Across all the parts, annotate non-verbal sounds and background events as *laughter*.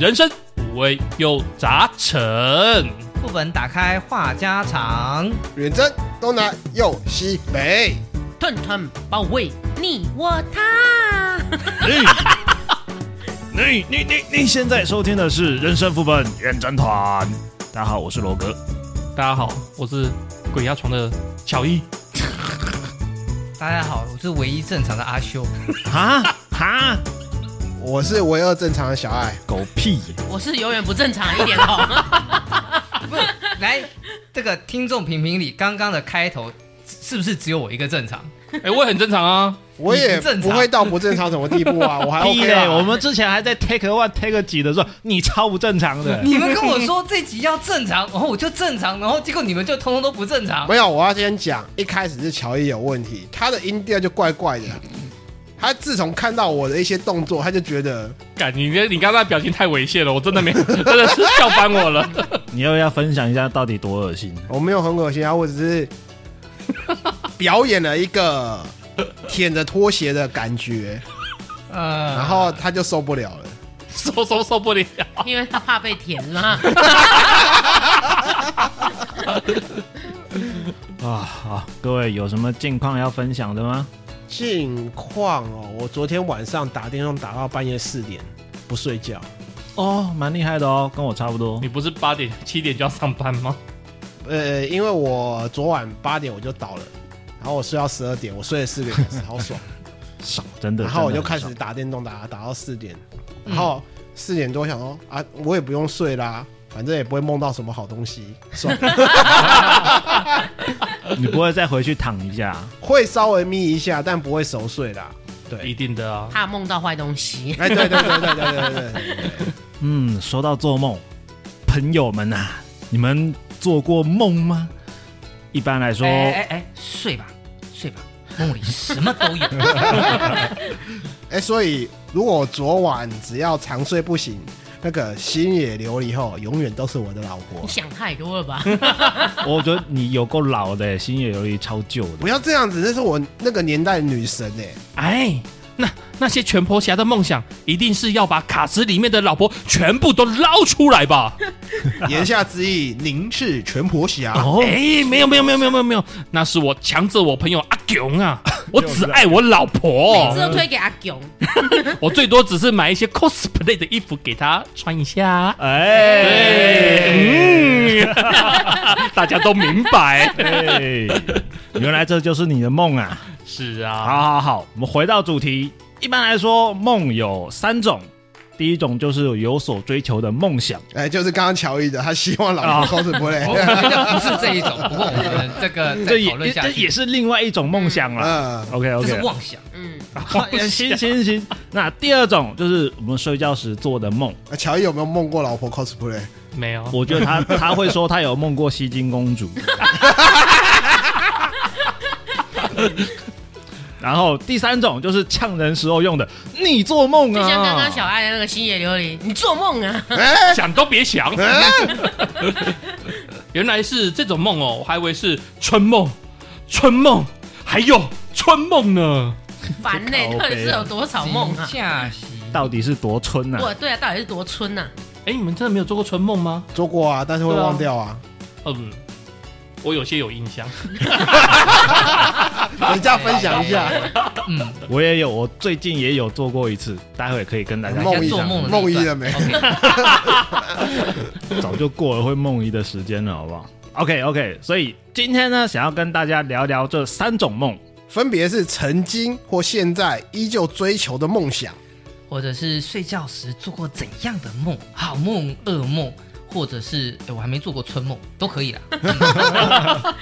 人生五味又杂陈。副本打开话家常，远征东南又西北，团团包围你我他。*laughs* 你你你你现在收听的是人生副本远征团。大家好，我是罗哥。大家好，我是鬼压床的乔伊。大家好，我是唯一正常的阿修。哈哈，我是唯二正常的小爱。狗屁！我是永远不正常一点哦。*laughs* 不是，来，这个听众评评理，刚刚的开头是不是只有我一个正常？哎、欸，我也很正常啊，我也不会到不正常什么地步啊，*laughs* 我还 OK 啊。我们之前还在 take one take 几的时候，你超不正常的。*laughs* 你们跟我说这集要正常，然后我就正常，然后结果你们就通通都不正常。没有，我要先讲，一开始是乔伊有问题，他的音调就怪怪的。他自从看到我的一些动作，他就觉得，感你你刚才表情太猥亵了，我真的没，*laughs* 真的是笑翻我了。*laughs* 你要不要分享一下到底多恶心？我没有很恶心啊，我只是表演了一个舔着拖鞋的感觉，*laughs* 呃，然后他就受不了了，受受受不了，因为他怕被舔了。啊好，各位有什么近况要分享的吗？近况哦，我昨天晚上打电动打到半夜四点不睡觉，哦，蛮厉害的哦，跟我差不多。你不是八点七点就要上班吗？呃，因为我昨晚八点我就倒了，然后我睡到十二点，我睡了四个小时，好爽，*laughs* 爽真的。然后我就开始打电动打打到四点，然后四点多想说啊，我也不用睡啦，反正也不会梦到什么好东西，爽。*laughs* 你不会再回去躺一下，会稍微眯一下，但不会熟睡的。对，一定的啊，怕梦到坏东西。哎，对对对对对对对。嗯，说到做梦，朋友们呐，你们做过梦吗？一般来说，哎哎，睡吧睡吧，梦里什么都有。*laughs* 哎，所以如果昨晚只要长睡不醒。那个星野琉璃后永远都是我的老婆。你想太多了吧？*laughs* 我觉得你有够老的，星野琉璃超旧的。不要这样子，那是我那个年代的女神哎。哎，那那些全婆侠的梦想，一定是要把卡池里面的老婆全部都捞出来吧？*laughs* 言下之意，您是全婆侠？哦，哎，没有没有没有没有没有没有，那是我强者我朋友阿囧啊。*laughs* 我只爱我老婆，每次都推给阿囧。*laughs* 我最多只是买一些 cosplay 的衣服给他穿一下。哎，嗯，大家都明白。哎，原来这就是你的梦啊！是啊，好好好，我们回到主题。一般来说，梦有三种。第一种就是有所追求的梦想，哎，就是刚刚乔伊的，他希望老婆 cosplay，不是这一种。不过我们这个讨论下去，这也是另外一种梦想了。嗯，OK OK，妄想。嗯，行行行。那第二种就是我们睡觉时做的梦。乔伊有没有梦过老婆 cosplay？没有。我觉得他他会说他有梦过西金公主。然后第三种就是呛人时候用的，你做梦啊！就像刚刚小爱的那个星野琉璃，你做梦啊！想都别想。原来是这种梦哦，我还以为是春梦，春梦还有春梦呢。烦呢，到底是有多少梦啊？到底是多春啊？对啊，到底是多春啊？哎，你们真的没有做过春梦吗？做过啊，但是会忘掉啊。嗯。我有些有印象，*laughs* 等一下分享一下。嗯，我也有，我最近也有做过一次，待会可以跟大家梦一梦梦遗了没？*laughs* 早就过了会梦遗的时间了，好不好？OK OK，所以今天呢，想要跟大家聊聊这三种梦，分别是曾经或现在依旧追求的梦想，或者是睡觉时做过怎样的梦，好梦、噩梦。或者是我还没做过春梦，都可以啦。*laughs*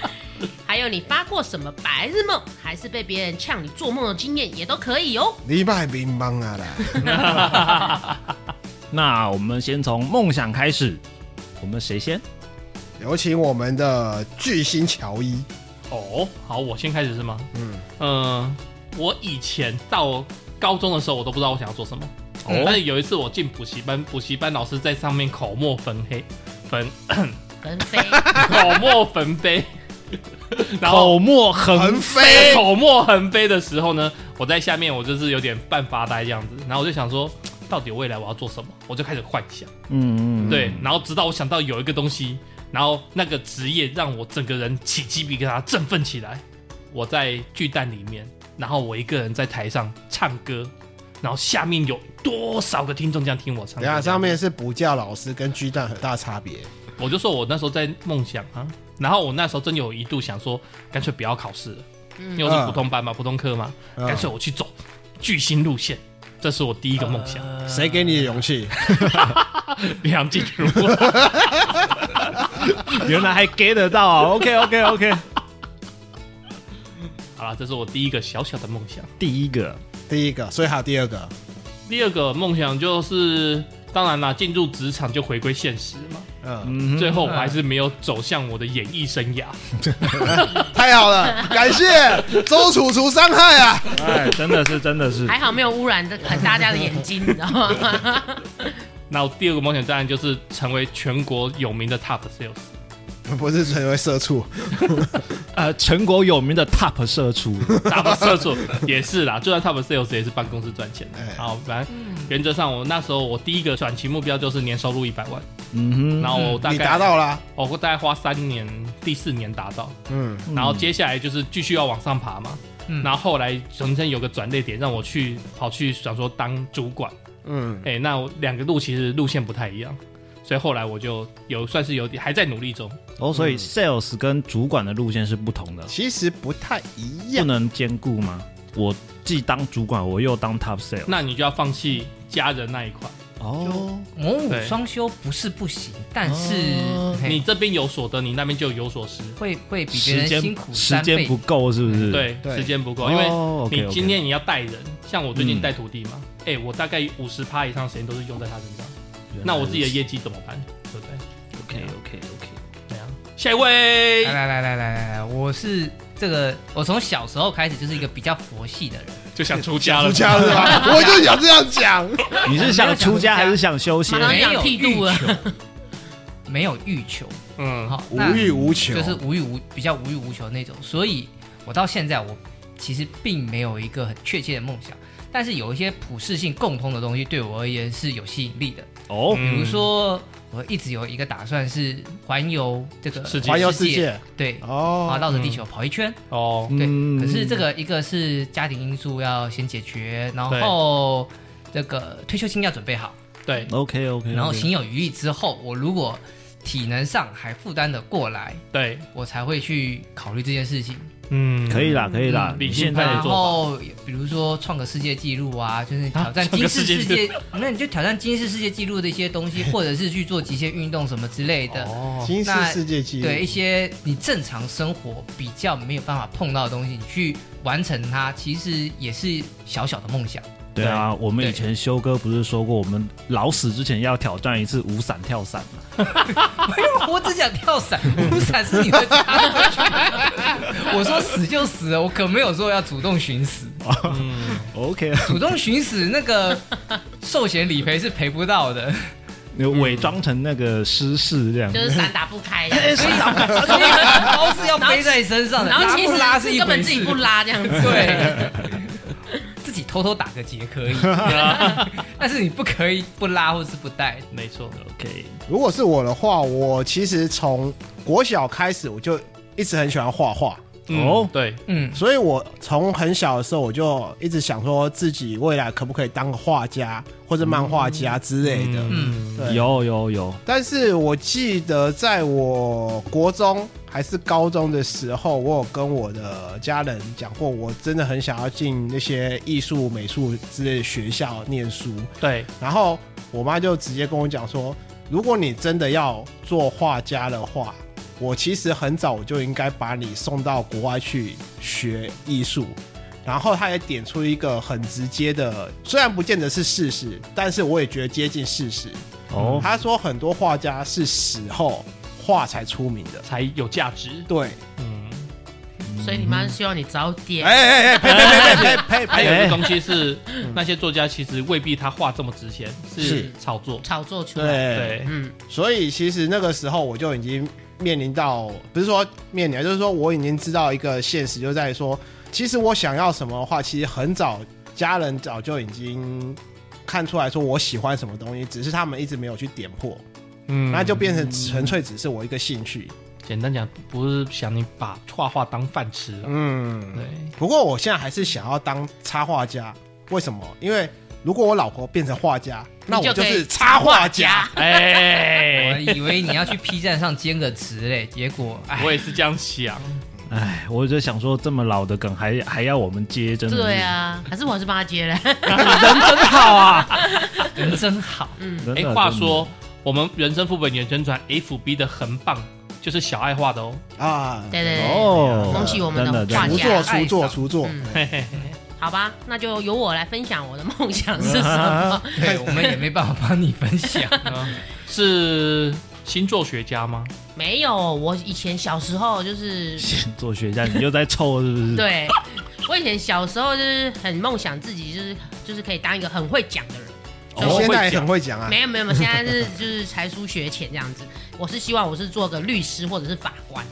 还有你发过什么白日梦，还是被别人呛你做梦的经验，也都可以哦。礼拜乒乓啊啦。*laughs* 那我们先从梦想开始，我们谁先？有请我们的巨星乔伊。哦，好，我先开始是吗？嗯嗯、呃，我以前到高中的时候，我都不知道我想要做什么。嗯、但是有一次我进补习班，补习班老师在上面口沫横 *laughs* 飞，*laughs* 焚焚飞，口沫横飞，然后口沫横飞，口沫横飞的时候呢，我在下面我就是有点半发呆这样子，然后我就想说，到底未来我要做什么？我就开始幻想，嗯嗯，对，然后直到我想到有一个东西，然后那个职业让我整个人起鸡皮疙瘩，振奋起来。我在巨蛋里面，然后我一个人在台上唱歌，然后下面有多少个听众这样听我唱歌？等下上面是补教老师跟巨蛋很大差别。我就说我那时候在梦想啊，然后我那时候真有一度想说，干脆不要考试了，因为我是普通班嘛，普通科嘛，干脆我去走巨星路线，这是我第一个梦想。谁给你的勇气？*laughs* 梁静茹，*laughs* 原来还 get 得到啊！OK OK OK。*laughs* 好了，这是我第一个小小的梦想。第一个，第一个，所以还有第二个。第二个梦想就是，当然啦，进入职场就回归现实嘛。嗯，最后我还是没有走向我的演艺生涯。*laughs* 太好了，感谢周楚除伤害啊！哎，真的是，真的是，还好没有污染这大家的眼睛，你知道吗？*laughs* 那我第二个梦想当然就是成为全国有名的 Top Sales。不是成为社畜，*laughs* 呃，全国有名的 Top 社畜，Top 社畜也是啦。就算 Top Sales 也是帮公司赚钱的。好，反正原则上，我那时候我第一个短期目标就是年收入一百万。嗯哼，然后我大概你达到了，我会大概花三年，第四年达到。嗯，然后接下来就是继续要往上爬嘛。嗯，然后后来中间有个转捩点，让我去跑去想说当主管。嗯，哎，那两个路其实路线不太一样。所以后来我就有算是有点还在努力中。哦，所以 sales 跟主管的路线是不同的，其实不太一样，不能兼顾吗？我既当主管，我又当 top sales，那你就要放弃家人那一块。哦。母武双休不是不行，但是你这边有所得，你那边就有所失，会会比别人辛苦，时间不够是不是？对，时间不够，因为你今天你要带人，像我最近带徒弟嘛，哎，我大概五十趴以上的时间都是用在他身上。那我自己的业绩怎么办？对不对？OK OK OK，这样。下一位，来来来来来来，我是这个，我从小时候开始就是一个比较佛系的人，就想出家了，出家了吧？*laughs* 我就想这样讲。你是想出家还是想修行？没有剃度了，没有欲求，嗯，好，无欲无求，就是无欲无比较无欲无求那种。所以，我到现在我其实并没有一个很确切的梦想。但是有一些普世性共通的东西，对我而言是有吸引力的哦。比如说，我一直有一个打算是环游这个环游世界，对哦，绕着地球跑一圈哦。对，可是这个一个是家庭因素要先解决，然后这个退休金要准备好。对，OK OK。然后行有余力之后，我如果体能上还负担的过来，对我才会去考虑这件事情。嗯，可以啦，可以啦。你现在然后比如说创个世界纪录啊，就是挑战金氏世界，*laughs* 那你就挑战金世世界纪录的一些东西，或者是去做极限运动什么之类的。哦，金氏世界纪录。对一些你正常生活比较没有办法碰到的东西，你去完成它，其实也是小小的梦想。对啊，我们以前修哥不是说过，我们老死之前要挑战一次无伞跳伞吗？*laughs* 我只想跳伞，无伞是你的 *laughs* 家。*laughs* 我说死就死了，我可没有说要主动寻死。*laughs* 嗯，OK，主动寻死那个寿险理赔是赔不到的。你伪装成那个失事这样，就是伞打不开，伞打不开，包是要背在身上的，然后其实拉是根本自己不拉这样子。对。*laughs* 自己偷偷打个结可以，但是你不可以不拉或是不带。没错，OK。如果是我的话，我其实从国小开始我就一直很喜欢画画。哦，对，嗯，所以我从很小的时候我就一直想说自己未来可不可以当个画家或者漫画家之类的。嗯，对，有有有。但是我记得在我国中还是高中的时候，我有跟我的家人讲过，我真的很想要进那些艺术、美术之类的学校念书。对，然后我妈就直接跟我讲说，如果你真的要做画家的话。我其实很早我就应该把你送到国外去学艺术，然后他也点出一个很直接的，虽然不见得是事实，但是我也觉得接近事实。哦，他说很多画家是死后画才出名的，才有价值。对，嗯，所以你妈希望你早点。哎哎哎，呸呸呸呸呸呸！还有一个东西是，那些作家其实未必他画这么值钱，是炒作，炒作出来。对，嗯，所以其实那个时候我就已经。面临到不是说面临，就是说我已经知道一个现实，就在于说，其实我想要什么的话，其实很早家人早就已经看出来说我喜欢什么东西，只是他们一直没有去点破，嗯，那就变成纯粹只是我一个兴趣。简单讲，不是想你把画画当饭吃。嗯，对。不过我现在还是想要当插画家，为什么？因为如果我老婆变成画家，那我就是插画家。*laughs* 哎，我以为你要去 P 站上兼个职嘞，结果我也是这样想。哎，我就想说，这么老的梗还还要我们接，真的。对啊，还是我还是帮他接嘞。*laughs* 人真好啊，*laughs* 人真好。嗯，哎，话说我们人生副本原宣传 FB 的横棒。就是小爱画的哦。啊，对对对，哦，恭喜我们的画家，厨作厨作，好吧，那就由我来分享我的梦想是什么？*laughs* 对，我们也没办法帮你分享，*laughs* 是星座学家吗？没有，我以前小时候就是星座学家，你又在凑是不是？对，我以前小时候就是很梦想自己就是就是可以当一个很会讲的人。我现在也很会讲啊？没有没有没有，现在是就是才疏学浅这样子。我是希望我是做个律师或者是法官。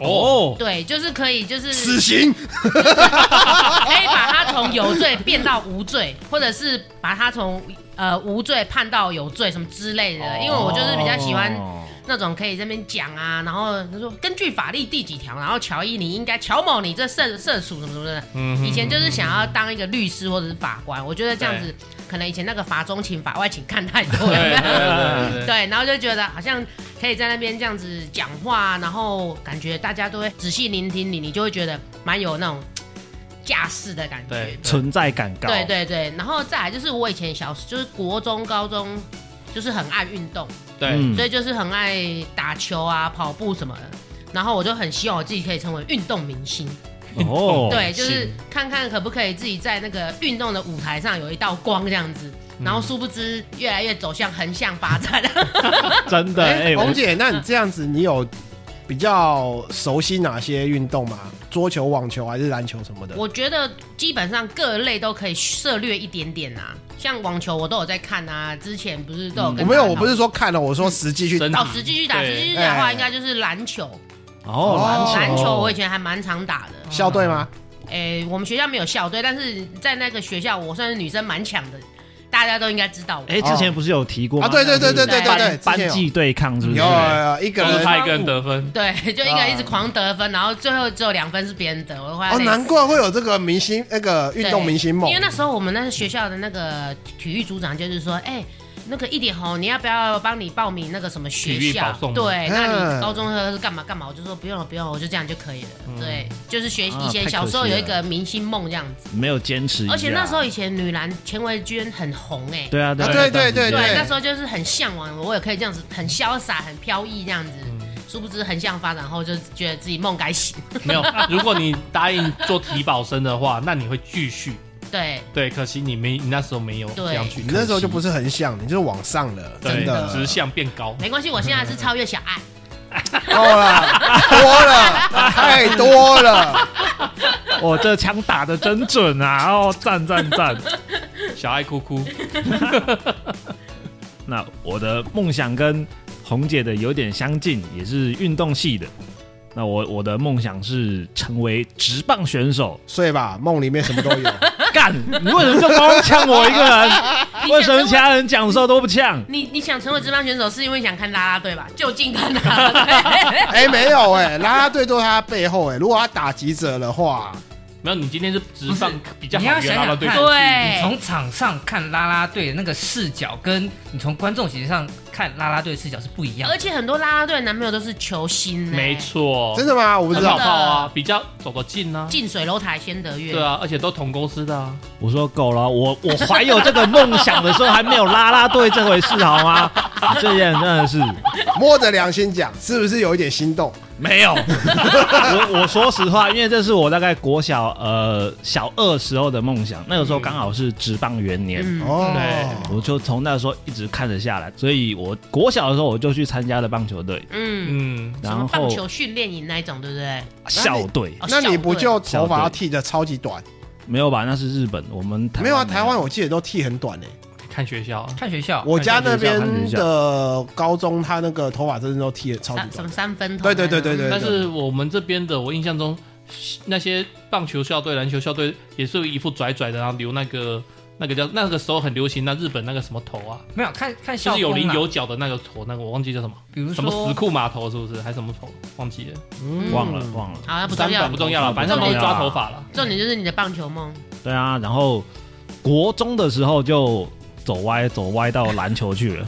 哦，对，就是可以就是死刑，*laughs* 可以把他从有罪变到无罪，或者是把他从呃无罪判到有罪什么之类的。因为我就是比较喜欢。那种可以这边讲啊，然后他说根据法律第几条，然后乔伊你应该乔某你这涉涉属什么什么的。嗯，以前就是想要当一个律师或者是法官，我觉得这样子可能以前那个法中情法外情看太多了，*laughs* 对，然后就觉得好像可以在那边这样子讲话，然后感觉大家都会仔细聆听你，你就会觉得蛮有那种架势的感觉，存在感高。对对对，然后再来就是我以前小时就是国中高中就是很爱运动。对，嗯、所以就是很爱打球啊、跑步什么的，然后我就很希望我自己可以成为运动明星。哦，对，就是看看可不可以自己在那个运动的舞台上有一道光这样子，然后殊不知越来越走向横向发展。*laughs* 真的，哎，红姐，那你这样子，你有比较熟悉哪些运动吗？桌球、网球还是篮球什么的？我觉得基本上各类都可以涉略一点点啊。像网球我都有在看啊，之前不是都有跟、嗯。我没有，我不是说看了，我说实际去打。哦，实际去打，实际去打的话，应该就是篮球。哦，篮球我以前还蛮常打的。校队吗？哎，我们学校没有校队，但是在那个学校，我算是女生蛮强的。大家都应该知道我，哎，之前不是有提过吗？啊，对对对对对对对，班级对抗是不是？有有一个人他一个人得分，对，就一个人一直狂得分，然后最后只有两分是别人得。我哦，难怪会有这个明星那个运动明星梦，因为那时候我们那学校的那个体育组长就是说，哎。那个一点红，你要不要帮你报名那个什么学校？对，那你高中是干嘛干嘛？我就说不用了，不用了，我就这样就可以了。嗯、对，就是学以前小时候有一个明星梦这样子，没有坚持。而且那时候以前女篮钱维娟很红哎、欸，对啊，对啊对对对对，那时候就是很向往，我也可以这样子很潇洒、很飘逸这样子。嗯、殊不知横向发展后，就觉得自己梦该醒。没有，如果你答应做体保生的话，那你会继续。对对，可惜你没，你那时候没有这样去。你那时候就不是很想，你就是往上了，真的直向变高。没关系，我现在是超越小爱。*laughs* 够了，多了，太多了。我这枪打的真准啊！*laughs* 哦，赞赞赞！小爱哭哭。*laughs* 那我的梦想跟红姐的有点相近，也是运动系的。那我我的梦想是成为职棒选手，睡吧，梦里面什么都有。*laughs* 干，你为什么就光呛我一个人？*laughs* 为什么其他人讲的时候都不呛？你你想成为职棒选手，是因为想看啦啦队吧？就近看拉拉队。*laughs* 哎，没有哎、欸，啦啦队都在他背后哎、欸。如果他打击者的话。没有，你今天是直上比较好。你要想想看，对，你从场上看啦啦队的那个视角，跟你从观众席上看啦啦队的视角是不一样的。而且很多啦啦队的男朋友都是球星，没错，真的吗？我不知道啊，比较走得近呢。近水楼台先得月。对啊，而且都同公司的啊。我说够了，我我怀有这个梦想的时候，还没有啦啦队这回事，好吗？这件真的是摸着良心讲，是不是有一点心动？没有，*laughs* 我我说实话，因为这是我大概国小呃小二时候的梦想，那个时候刚好是职棒元年，哦、嗯，对，我就从那时候一直看着下来，所以我国小的时候我就去参加了棒球队，嗯。嗯，然后棒球训练营那一种，对不对？校队，那你不就头发要剃的超级短？没有吧？那是日本，我们台湾没有啊，台湾我记得都剃很短诶、欸。看学校，看学校。我家那边的高中，他那个头发真的都剃的超级短，什么三分头？对对对对对。但是我们这边的，我印象中，那些棒球校队、篮球校队也是一副拽拽的，然后留那个那个叫那个时候很流行那日本那个什么头啊，没有看看就是有棱有角的那个头，那个我忘记叫什么，比如说什么死库码头是不是？还是什么头？忘记了，嗯、忘了忘了。啊，不重要，不重要了，反正都是抓头发了。重点就是你的棒球梦。对啊，然后国中的时候就走歪走歪到篮球去了。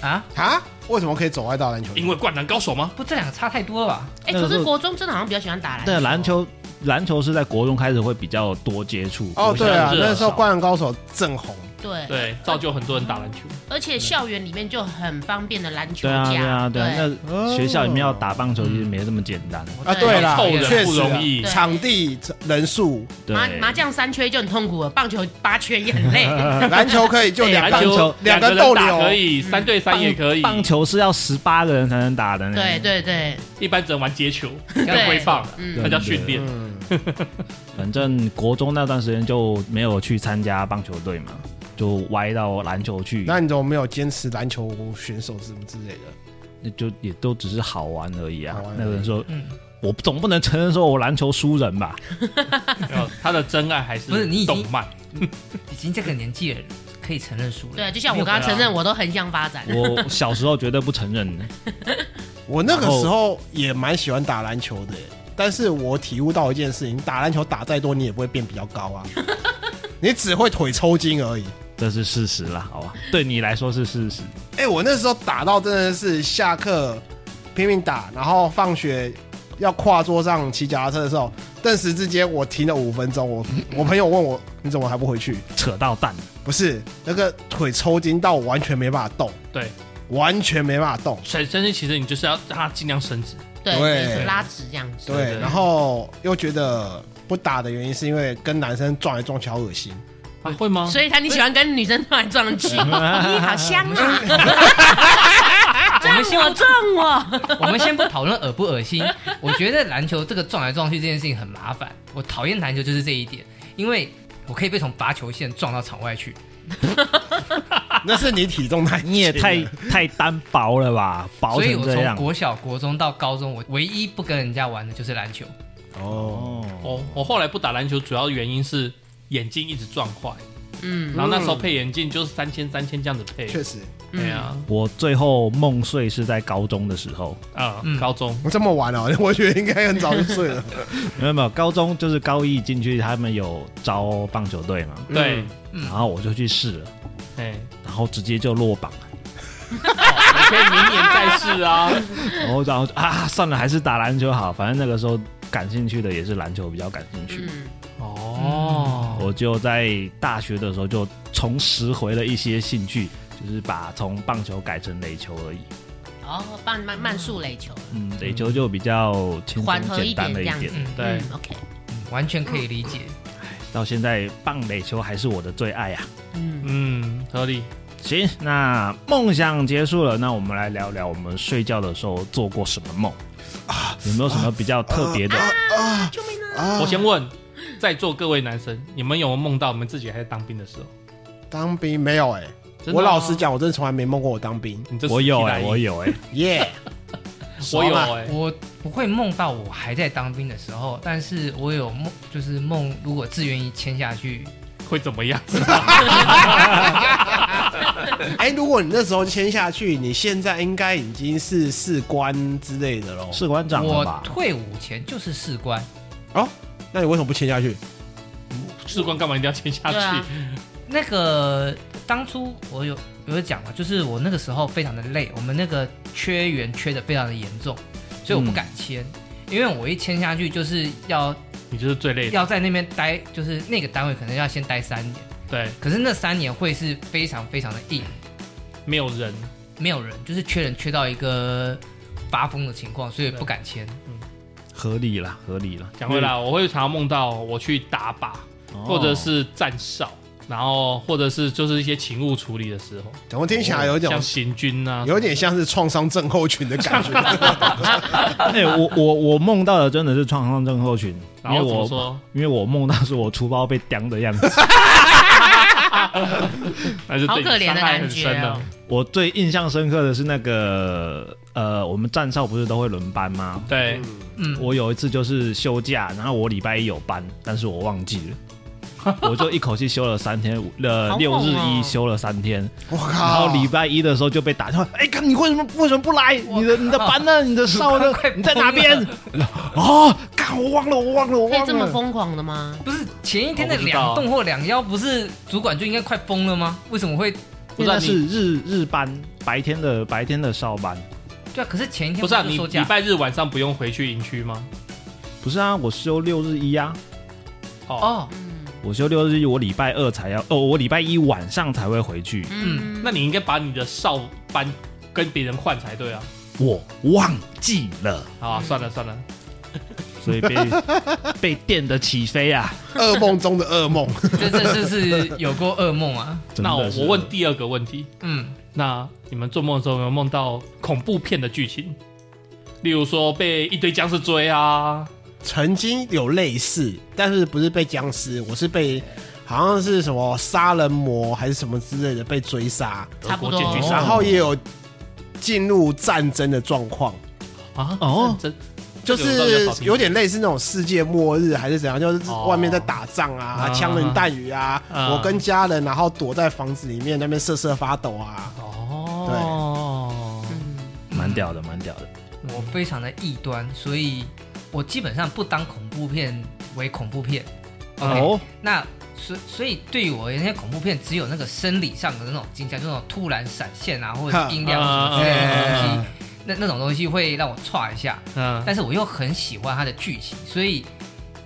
啊啊！为什么可以走歪到篮球？因为灌篮高手吗？不，这两个差太多了吧？哎，可是国中真的好像比较喜欢打篮球。对，篮球。篮球是在国中开始会比较多接触哦，对啊，那时候《灌篮高手》正红。对对，造就很多人打篮球，而且校园里面就很方便的篮球架。对啊，对啊，对。那学校里面要打棒球其实没这么简单啊。对啦，确实不容易，场地人数。麻麻将三缺就很痛苦了，棒球八缺也很累。*laughs* 篮球可以就两个球，两个斗牛可以，三对三也可以。棒球是要十八个人才能打的。对对对，一般只能玩接球，*laughs* 要挥棒，那叫训练。*laughs* 反正国中那段时间就没有去参加棒球队嘛。就歪到篮球去，那你怎么没有坚持篮球选手什么之类的？那就也都只是好玩而已啊。那个人说，嗯，我总不能承认说我篮球输人吧？*laughs* 他的真爱还是不是你动漫？*laughs* 已经这个年纪了，可以承认输人。对，就像我刚刚承认，我都横向发展。我小时候绝对不承认的。*laughs* 我那个时候也蛮喜欢打篮球的，但是我体悟到一件事情：打篮球打再多，你也不会变比较高啊，你只会腿抽筋而已。这是事实啦，好吧？对你来说是事实。哎、欸，我那时候打到真的是下课拼命打，然后放学要跨桌上骑脚踏车的时候，顿时之间我停了五分钟。我 *laughs* 我朋友问我，你怎么还不回去？扯到蛋？不是，那个腿抽筋到我完全没办法动。对，完全没办法动。所以，甚至其实你就是要让它尽量伸直，对，对拉直这样子。对，然后又觉得不打的原因是因为跟男生撞来撞去好恶心。会吗？所以他你喜欢跟女生撞来撞去，*laughs* 你好香啊！*laughs* 我们先撞我，我们先不讨论恶不恶心。我觉得篮球这个撞来撞去这件事情很麻烦。我讨厌篮球就是这一点，因为我可以被从罚球线撞到场外去。*laughs* 那是你体重太，你也太太单薄了吧？薄。所以我从国小、国中到高中，我唯一不跟人家玩的就是篮球。哦，我我后来不打篮球，主要原因是。眼镜一直撞坏，嗯，然后那时候配眼镜就是三千三千这样子配，确实，对啊。我最后梦碎是在高中的时候。啊，高中。我这么晚哦，*laughs* 我觉得应该很早就睡了。*laughs* 没有没有，高中就是高一进去，他们有招棒球队嘛，对，然后我就去试了，哎，然后直接就落榜。了。你可以明年再试啊。*laughs* 然后然后啊，算了，还是打篮球好，反正那个时候感兴趣的也是篮球比较感兴趣。哦，我就在大学的时候就重拾回了一些兴趣，就是把从棒球改成垒球而已。哦，棒慢慢速垒球。嗯，垒球就比较轻松简单了一点。对，OK，完全可以理解。到现在棒垒球还是我的最爱呀。嗯嗯，合理。行，那梦想结束了，那我们来聊聊我们睡觉的时候做过什么梦啊？有没有什么比较特别的啊？救命啊！我先问。在座各位男生，你们有没有梦到你们自己还在当兵的时候？当兵没有哎、欸，我老实讲，我真的从来没梦过我当兵。我有哎、欸，我有哎、欸，*laughs* 耶！*laughs* 我有哎、欸，我不会梦到我还在当兵的时候，但是我有梦，就是梦如果自愿意签下去会怎么样？*laughs* 哎、欸，如果你那时候签下去，你现在应该已经是士官之类的喽，士官长了吧？我退伍前就是士官哦。那你为什么不签下去？士官干嘛一定要签下去？啊、那个当初我有有讲嘛，就是我那个时候非常的累，我们那个缺员缺的非常的严重，所以我不敢签，嗯、因为我一签下去就是要你就是最累的，要在那边待，就是那个单位可能要先待三年。对，可是那三年会是非常非常的硬，没有人，没有人，就是缺人缺到一个发疯的情况，所以不敢签。合理了，合理了。讲回来，我会常常梦到我去打靶，或者是站哨，然后或者是就是一些勤务处理的时候。怎么听起来有点像行军啊？有点像是创伤症候群的感觉。*laughs* 哎，我我我梦到的真的是创伤症候群，然后我说，因为我梦到是我书包被叼的样子。*laughs* *laughs* 好可怜的感觉。我最印象深刻的是那个呃，我们站哨不是都会轮班吗？对，嗯，我有一次就是休假，然后我礼拜一有班，但是我忘记了。*laughs* 我就一口气休了三天，呃，六日一休了三天。我靠！然后礼拜一的时候就被打电话，哎，你为什么为什么不来？你的你的班呢？你的哨呢？你在哪边？*laughs* 啊！干，我忘了，我忘了，我忘了。可以这么疯狂的吗？不是前一天的两栋或两幺，不是主管就应该快疯了吗？为什么会？不是是日日班，白天的白天的哨班。对啊，可是前一天不是啊？你礼拜日晚上不用回去营区吗？不是啊，我休六日一啊。哦，我休六日一，我礼拜二才要哦，我礼拜一晚上才会回去。嗯，那你应该把你的哨班跟别人换才对啊。我忘记了啊，算了算了，所以被 *laughs* 被电的起飞啊，噩梦中的噩梦，这这这是有过噩梦啊。那我我问第二个问题，嗯。那你们做梦的时候有没有梦到恐怖片的剧情？例如说被一堆僵尸追啊？曾经有类似，但是不是被僵尸，我是被好像是什么杀人魔还是什么之类的被追杀，差不多。然后也有进入战争的状况啊？哦，这。就是有点类似那种世界末日还是怎样，就是外面在打仗啊，枪林弹雨啊，我跟家人然后躲在房子里面那边瑟瑟发抖啊。哦，对，蛮屌的，蛮屌的。我非常的异端，所以我基本上不当恐怖片为恐怖片。哦，那所所以对于我那些恐怖片，只有那个生理上的那种惊吓，就那种突然闪现啊，或者音量什么之类的东西。那那种东西会让我歘一下，嗯，但是我又很喜欢它的剧情，所以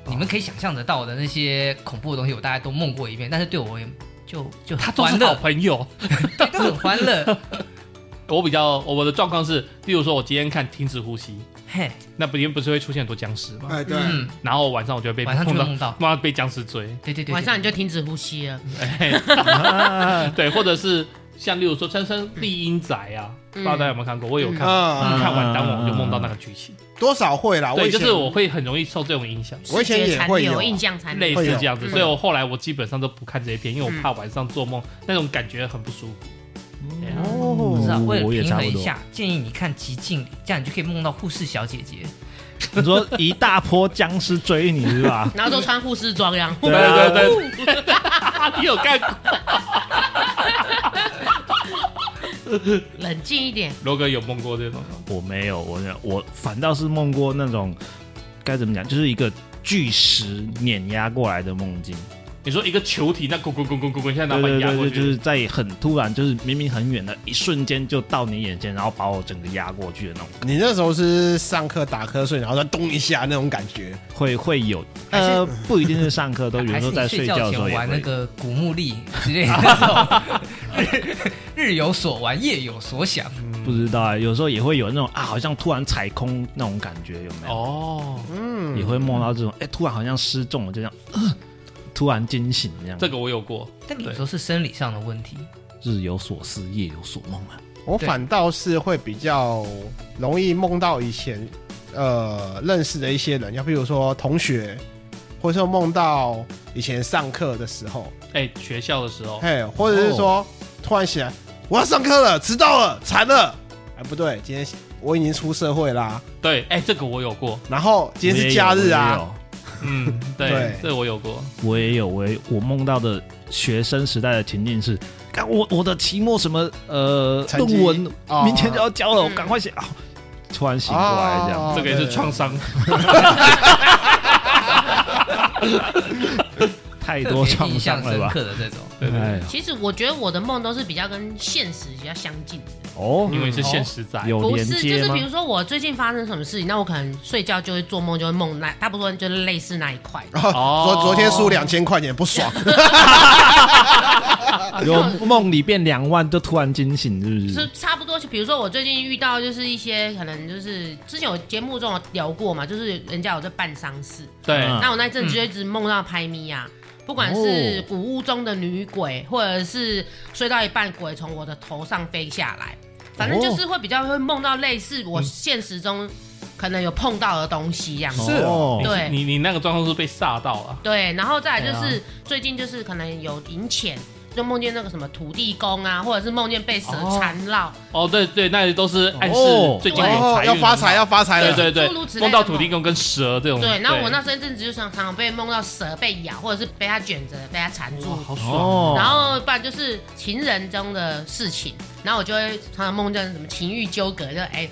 你们可以想象得到的那些恐怖的东西，我大概都梦过一遍。但是对我而言，就就他都是好朋友，*laughs* 对，都很欢乐。*laughs* 我比较我的状况是，例如说我今天看《停止呼吸》，嘿，那不因不是会出现很多僵尸吗？哎，对。然后晚上我就会被晚上就梦到，梦到。被僵尸追。对对对，晚上你就停止呼吸了。*laughs* 对，或者是。像例如说《生生丽英宅》啊，不知道大家有没有看过？我有看，看完当晚我就梦到那个剧情，多少会啦。对，就是我会很容易受这种影响。我以前也会有印象，类似这样子，所以我后来我基本上都不看这些片，因为我怕晚上做梦那种感觉很不舒服。哦，不知道，为了平衡一下，建议你看《极静》，这样你就可以梦到护士小姐姐。你说一大波僵尸追你是吧？*laughs* 然后都穿护士装，然后对对对，*laughs* 你有看过？*laughs* 冷静一点。罗哥有梦过这种吗？我没有，我我反倒是梦过那种该怎么讲，就是一个巨石碾压过来的梦境。你说一个球体，那滚滚滚滚滚滚，现在拿把压过去，就是在很突然，就是明明很远的一瞬间就到你眼前，然后把我整个压过去的那种。你那时候是上课打瞌睡，然后再咚一下那种感觉，会会有。呃，不一定是上课，都有时候在睡觉的时候玩那个古墓丽之类的那种。日有所玩，夜有所想。不知道啊，有时候也会有那种啊，好像突然踩空那种感觉，有没有？哦，嗯，也会梦到这种，哎，突然好像失重了，就这样。突然惊醒这样，这个我有过，但你有时候是生理上的问题。日有所思，夜有所梦啊。我反倒是会比较容易梦到以前呃认识的一些人，要比如说同学，或者说梦到以前上课的时候，哎，学校的时候，嘿，或者是说突然起来我要上课了，迟到了，惨了，哎，不对，今天我已经出社会啦。对，哎，这个我有过。然后今天是假日啊。嗯，对，这我有过，我也有，我我梦到的学生时代的情境是，看我我的期末什么呃论文，明天就要交了，我赶快写啊，突然醒过来这样，这个也是创伤，太多创伤了吧？对对，其实我觉得我的梦都是比较跟现实比较相近的。哦，因为是现实在，有不是，就是比如说我最近发生什么事情，那我可能睡觉就会做梦，就会梦那，大部分就是类似那一块。哦，昨昨天输两千块钱不爽，*laughs* 有梦里变两万就突然惊醒，是不是？是差不多，就比如说我最近遇到就是一些可能就是之前有节目中有聊过嘛，就是人家有在办丧事，对，那我那阵子就一直梦到拍咪呀。不管是古屋中的女鬼，或者是睡到一半鬼从我的头上飞下来，反正就是会比较会梦到类似我现实中可能有碰到的东西一样。是哦，对，你你那个状况是被吓到了。对，然后再来就是最近就是可能有银钱，就梦见那个什么土地公啊，或者是梦见被蛇缠绕。哦，对对，那些都是暗示最近有财运，要发财要发财。对对对，梦到土地公跟蛇这种。对，然后我那时候一阵子就常常被梦到蛇被咬，或者是被它卷着，被它缠住。好爽。然后不然就是情人中的事情，然后我就会常常梦见什么情欲纠葛，就哎。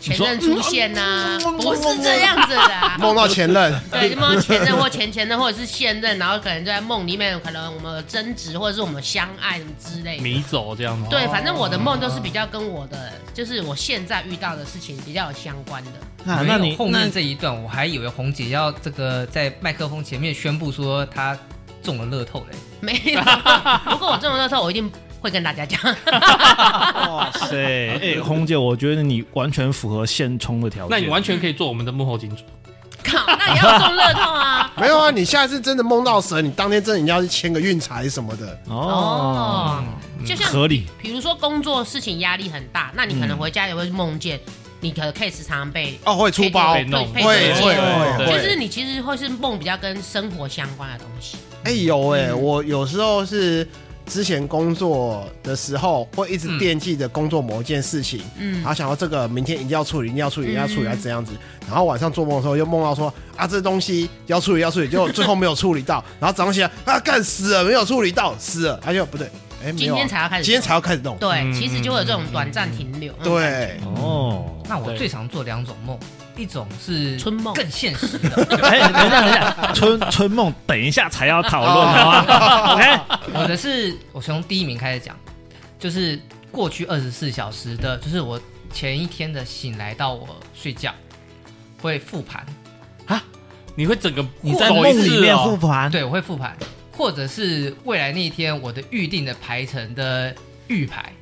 前任出现呐、啊，不是这样子的、啊，梦到前任，对，梦到前任或前前任或者是现任，然后可能就在梦里面，可能我们有争执或者是我们相爱什么之类的，迷走这样子。对，反正我的梦都是比较跟我的，就是我现在遇到的事情比较有相关的。啊，那你后面这一段，我还以为红姐要这个在麦克风前面宣布说她中了乐透嘞，没有。如果我中了乐透，我一定。会跟大家讲，哇塞！*laughs* 哎、欸，红姐，我觉得你完全符合现充的条件，那你完全可以做我们的幕后金主。靠，那你要中乐透啊？*laughs* 没有啊，你下次真的梦到神，你当天真的你要去签个运财什么的哦。哦，就像合理。比如说工作事情压力很大，那你可能回家也会梦见你的 case 常常被哦会出包，会会会会，就是你其实会是梦比较跟生活相关的东西。哎有哎，我有时候是。之前工作的时候，会一直惦记着工作某一件事情，嗯，然后想到这个明天一定要处理，一定要处理，一定要处理，要怎样子？然后晚上做梦的时候又梦到说啊，这东西要处理，要处理，结果最后没有处理到，然后早上起来啊，干死了，没有处理到，死了，他就不对，哎，今天才要开始，今天才要开始弄，对，其实就会有这种短暂停留，对，哦，那我最常做两种梦。一种是春梦，更现实的。*laughs* 哎，等一下，等一下，春春梦，等一下才要讨论，好吗？OK，*laughs* 我的是，我从第一名开始讲，就是过去二十四小时的，就是我前一天的醒来到我睡觉会复盘啊？你会整个你在梦里面复盘？对，我会复盘，或者是未来那一天我的预定的排程的预排。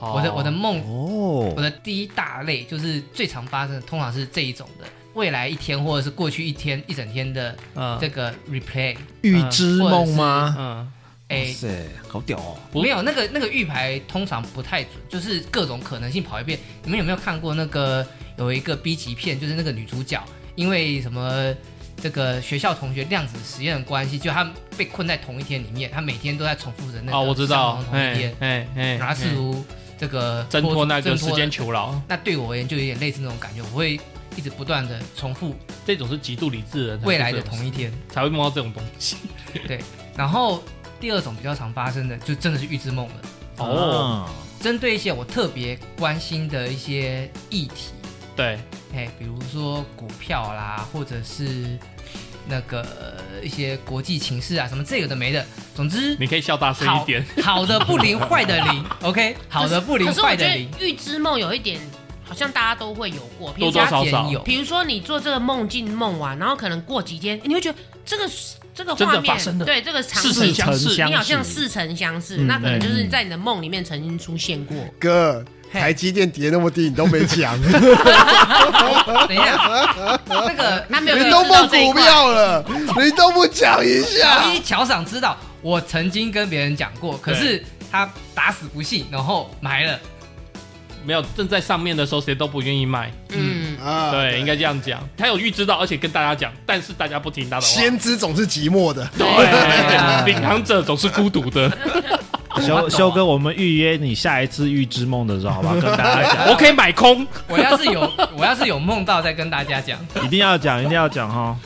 我的我的梦，哦，我的第一大类就是最常发生的，通常是这一种的，未来一天或者是过去一天一整天的这个 replay 预知梦吗？嗯，哎，塞，好屌哦！没有那个那个预牌通常不太准，就是各种可能性跑一遍。你们有没有看过那个有一个 B 级片，就是那个女主角因为什么这个学校同学量子实验的关系，就她被困在同一天里面，她每天都在重复着那个哦，我知道，同一天，哎哎，然后试图。这个挣脱那个时间囚牢，那对我而言就有点类似那种感觉，我会一直不断的重复。这种是极度理智的人，未来的同一天才会梦到这种东西。对，然后第二种比较常发生的，就真的是预知梦了。哦，针对一些我特别关心的一些议题，对，哎，比如说股票啦，或者是。那个一些国际情势啊，什么这有的没的，总之你可以笑大声一点。好，好的不灵，坏的灵，*laughs* OK，好的不灵，坏的灵。预知梦有一点，好像大家都会有过，多多少少有。比如说你做这个梦境梦完，然后可能过几天，你会觉得这个这个画面，对这个场景似曾相识，你好像似曾相识，那可能就是在你的梦里面曾经出现过。哥。台积电跌那么低，你都没讲。*laughs* 等一下，那个他没有，你都不股票了，你都不讲一下。乔一乔赏知道，我曾经跟别人讲过，可是他打死不信，然后埋了。没有，正在上面的时候，谁都不愿意卖。嗯啊，对，应该这样讲。他有预知到，而且跟大家讲，但是大家不听他的话。先知总是寂寞的，对，*laughs* 领航者总是孤独的。修修 *laughs* 哥，我们预约你下一次预知梦的时候，好不好？*laughs* 跟大家讲，我可以买空。我要是有，*laughs* 我要是有梦到，再跟大家讲。一定要讲，一定要讲哈。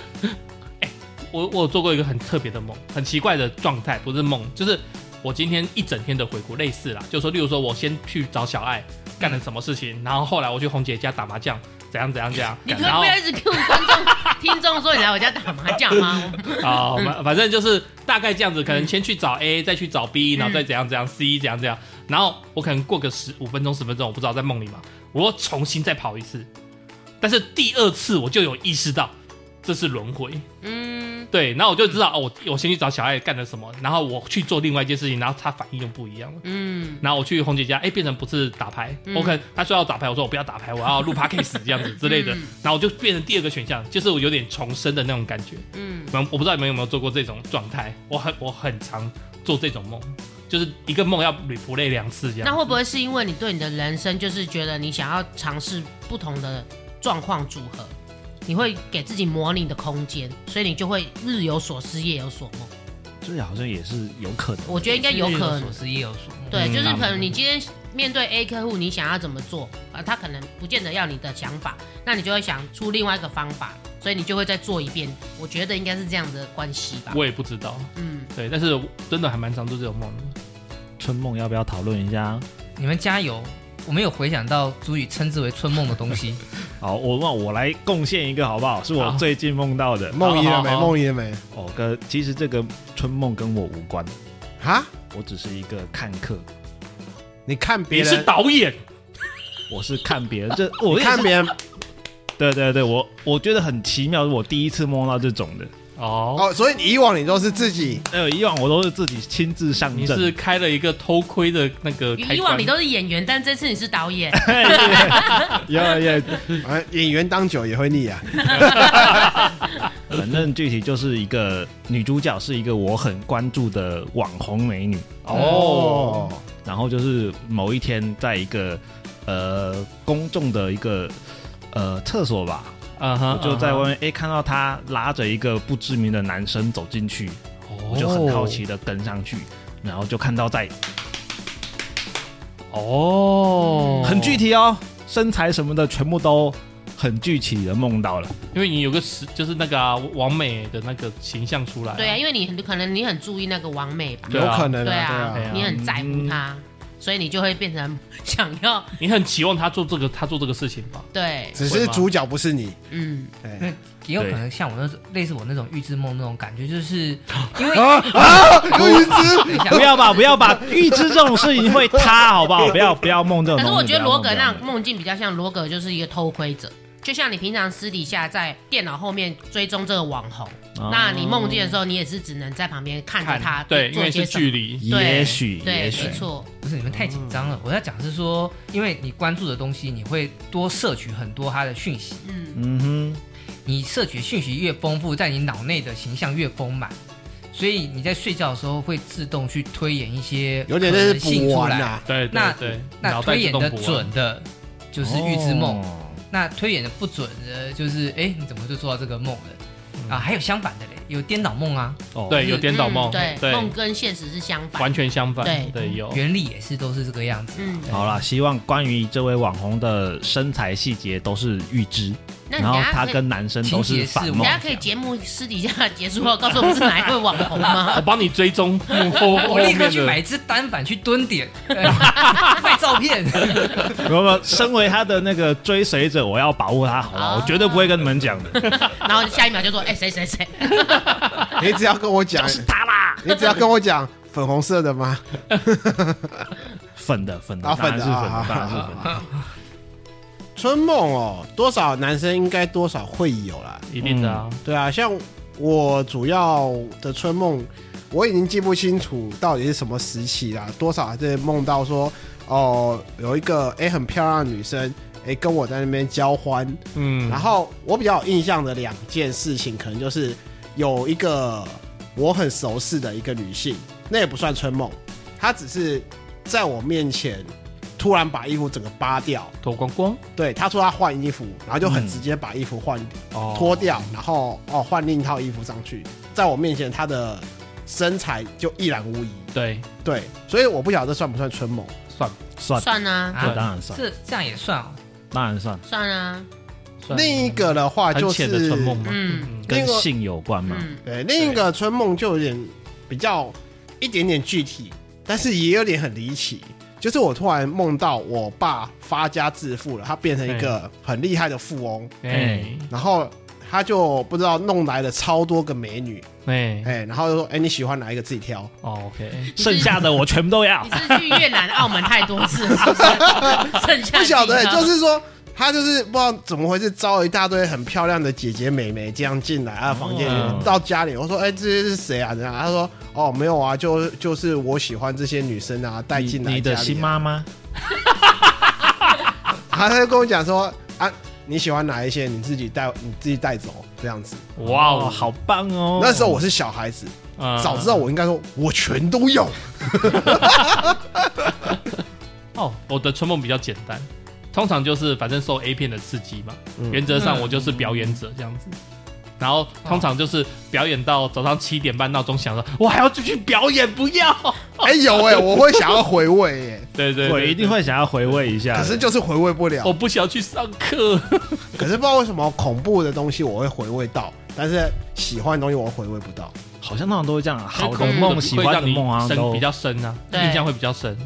哎，我我有做过一个很特别的梦，很奇怪的状态，不是梦，就是我今天一整天的回顾，类似啦，就是说，例如说，我先去找小爱干了什么事情，然后后来我去红姐家打麻将。怎样怎样怎样？你可以不要一直跟观众、听众说你来我家打麻将吗？好，*laughs* 反反正就是大概这样子，可能先去找 A，再去找 B，然后再怎样怎样 C，怎样怎样。然后我可能过个十五分钟、十分钟，我不知道在梦里嘛，我又重新再跑一次。但是第二次我就有意识到这是轮回。嗯。对，然后我就知道哦，我我先去找小爱干了什么，然后我去做另外一件事情，然后他反应又不一样了。嗯，然后我去红姐家，哎，变成不是打牌，OK，他说要打牌，我说我不要打牌，我要录 Podcast *laughs* 这样子之类的，然后我就变成第二个选项，就是我有点重生的那种感觉。嗯，我不知道你们有没有做过这种状态，我很我很常做这种梦，就是一个梦要 replay 两次这样。那会不会是因为你对你的人生就是觉得你想要尝试不同的状况组合？你会给自己模拟的空间，所以你就会日有所思，夜有所梦。这好像也是有可能。我觉得应该有可能，所思夜有所梦。对，就是可能你今天面对 A 客户，你想要怎么做啊？他可能不见得要你的想法，那你就会想出另外一个方法，所以你就会再做一遍。我觉得应该是这样的关系吧。我也不知道，嗯，对，但是真的还蛮常做这种梦的。春梦要不要讨论一下？你们加油！我没有回想到足以称之为春梦的东西。*laughs* 好，我那我来贡献一个好不好？是我最近梦到的。梦遗了没？梦遗了没？哦，哥，其实这个春梦跟我无关。哈？我只是一个看客。你看别人？你是导演？我是看别人。这 *laughs* 我看别人。对对对，我我觉得很奇妙，是我第一次梦到这种的。哦哦，所以以往你都是自己，呃，以往我都是自己亲自上阵。你是开了一个偷窥的那个。以往你都是演员，但这次你是导演。*laughs* *laughs* 有有，演员当久也会腻啊。*laughs* 反正具体就是一个女主角，是一个我很关注的网红美女。哦。然后就是某一天，在一个呃公众的一个呃厕所吧。Uh huh, 我就在外面，哎、uh 看到他拉着一个不知名的男生走进去，oh. 我就很好奇的跟上去，然后就看到在，哦，oh. 很具体哦，身材什么的全部都很具体的梦到了，因为你有个实，就是那个啊，王美的那个形象出来，对啊，因为你很可能你很注意那个王美吧，有可能，对啊，你很在乎他。嗯所以你就会变成 *laughs* 想要，你很期望他做这个，他做这个事情吧？对，只是主角不是你。嗯，对，也有可能像我那种类似我那种预知梦那种感觉，就是 *laughs* 因为啊啊，预知，不要吧，不要吧，预知这种事情会塌，好不好？不要不要梦这种。可是我觉得罗格那梦境比较像罗格，就是一个偷窥者。就像你平常私底下在电脑后面追踪这个网红，哦、那你梦见的时候，你也是只能在旁边看着他对，做为些距离，也许对，也许。没错，不是你们太紧张了。我要讲是说，因为你关注的东西，你会多摄取很多他的讯息，嗯。嗯哼，你摄取讯息越丰富，在你脑内的形象越丰满，所以你在睡觉的时候会自动去推演一些有点类似补完啊，对，那对，那推演的准的，就是预知梦。哦那推演的不准的，就是哎、欸，你怎么就做到这个梦了？嗯、啊，还有相反的嘞，有颠倒梦啊。哦，对，有颠倒梦，对，梦跟现实是相反，完全相反。对对，有原理也是都是这个样子。嗯，好啦，希望关于这位网红的身材细节都是预知。然后他跟男生都是反梦。大家可以节目私底下结束后告诉我们是哪一位网红吗？*laughs* 我帮你追踪幕后，*laughs* 我立刻去买一支单反去蹲点拍照片。*laughs* 不不，身为他的那个追随者，我要保护他，好吧？我绝对不会跟你们讲的。然后下一秒就说：“哎，谁谁谁？你只要跟我讲，是他啦！你只要跟我讲粉红色的吗？粉的，粉的，粉的，当然是粉的，当然是粉的。”春梦哦，多少男生应该多少会有啦，一定的啊，嗯、对啊，像我主要的春梦，我已经记不清楚到底是什么时期啦，多少还是梦到说，哦，有一个哎、欸、很漂亮的女生，哎、欸、跟我在那边交欢，嗯，然后我比较有印象的两件事情，可能就是有一个我很熟悉的一个女性，那也不算春梦，她只是在我面前。突然把衣服整个扒掉，脱光光。对，他说他换衣服，然后就很直接把衣服换脱掉，然后哦换另一套衣服上去，在我面前他的身材就一览无遗。对。对，所以我不晓得这算不算春梦？算。算。算啊，这当然算，这这样也算哦，当然算。算啊。另一个的话就是春梦嘛，嗯，跟性有关嘛。对，另一个春梦就有点比较一点点具体，但是也有点很离奇。就是我突然梦到我爸发家致富了，他变成一个很厉害的富翁，哎、欸，然后他就不知道弄来了超多个美女，哎、哎，然后就说，哎、欸，你喜欢哪一个自己挑，哦，OK，剩下的我全部都要。你是去越南、澳门太多次，是不是？*laughs* 剩下不晓得，就是说。他就是不知道怎么回事，招了一大堆很漂亮的姐姐美眉这样进来啊，房间里到家里，我说：“哎、欸，这些是谁啊？”这样他说：“哦，没有啊，就就是我喜欢这些女生啊，带进来、啊。”你的新妈妈？*laughs* 他就跟我讲说：“啊，你喜欢哪一些？你自己带，你自己带走这样子。”哇哦，好棒哦！那时候我是小孩子，嗯、早知道我应该说，我全都要。*laughs* 哦，我的春梦比较简单。通常就是反正受 A 片的刺激嘛，嗯、原则上我就是表演者这样子。然后通常就是表演到早上七点半闹钟响了，我还要继续表演，不要。哎有哎，*laughs* 我会想要回味哎，对对，我一定会想要回味一下，可是就是回味不了。我不想去上课，*laughs* 可是不知道为什么恐怖的东西我会回味到，但是喜欢的东西我回味不到。好像通常都会这样，好的梦、喜欢的梦啊，都比较深啊，印象会比较深，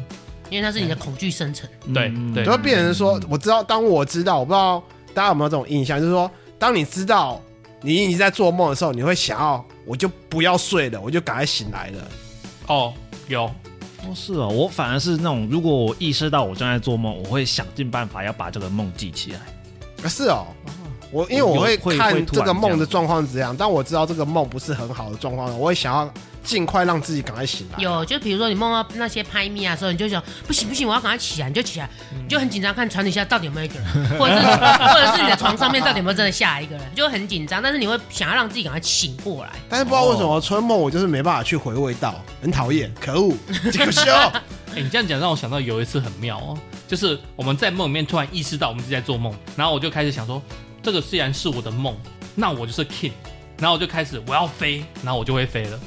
因为那是你的恐惧生成。对对，就会变成说，我知道，当我知道，我不知道大家有没有这种印象，就是说，当你知道你已经在做梦的时候，你会想要，我就不要睡了，我就赶快醒来了。哦，有，哦是哦，我反而是那种，如果我意识到我正在做梦，我会想尽办法要把这个梦记起来。啊，是哦。我因为我会看这个梦的状况怎样，但我知道这个梦不是很好的状况，我会想要尽快让自己赶快醒来。有，就比如说你梦到那些拍咪啊的时候，你就想不行不行，我要赶快起来，你就起来，你就很紧张，看床底下到底有没有一个人，或者是或者是你的床上面到底有没有真的下一个人，就很紧张。但是你会想要让自己赶快醒过来。但是不知道为什么春梦我就是没办法去回味到，很讨厌，可恶，*laughs* 这个秀。哎，你这样讲让我想到有一次很妙哦，就是我们在梦里面突然意识到我们自己在做梦，然后我就开始想说。这个虽然是我的梦，那我就是 king，然后我就开始我要飞，然后我就会飞了，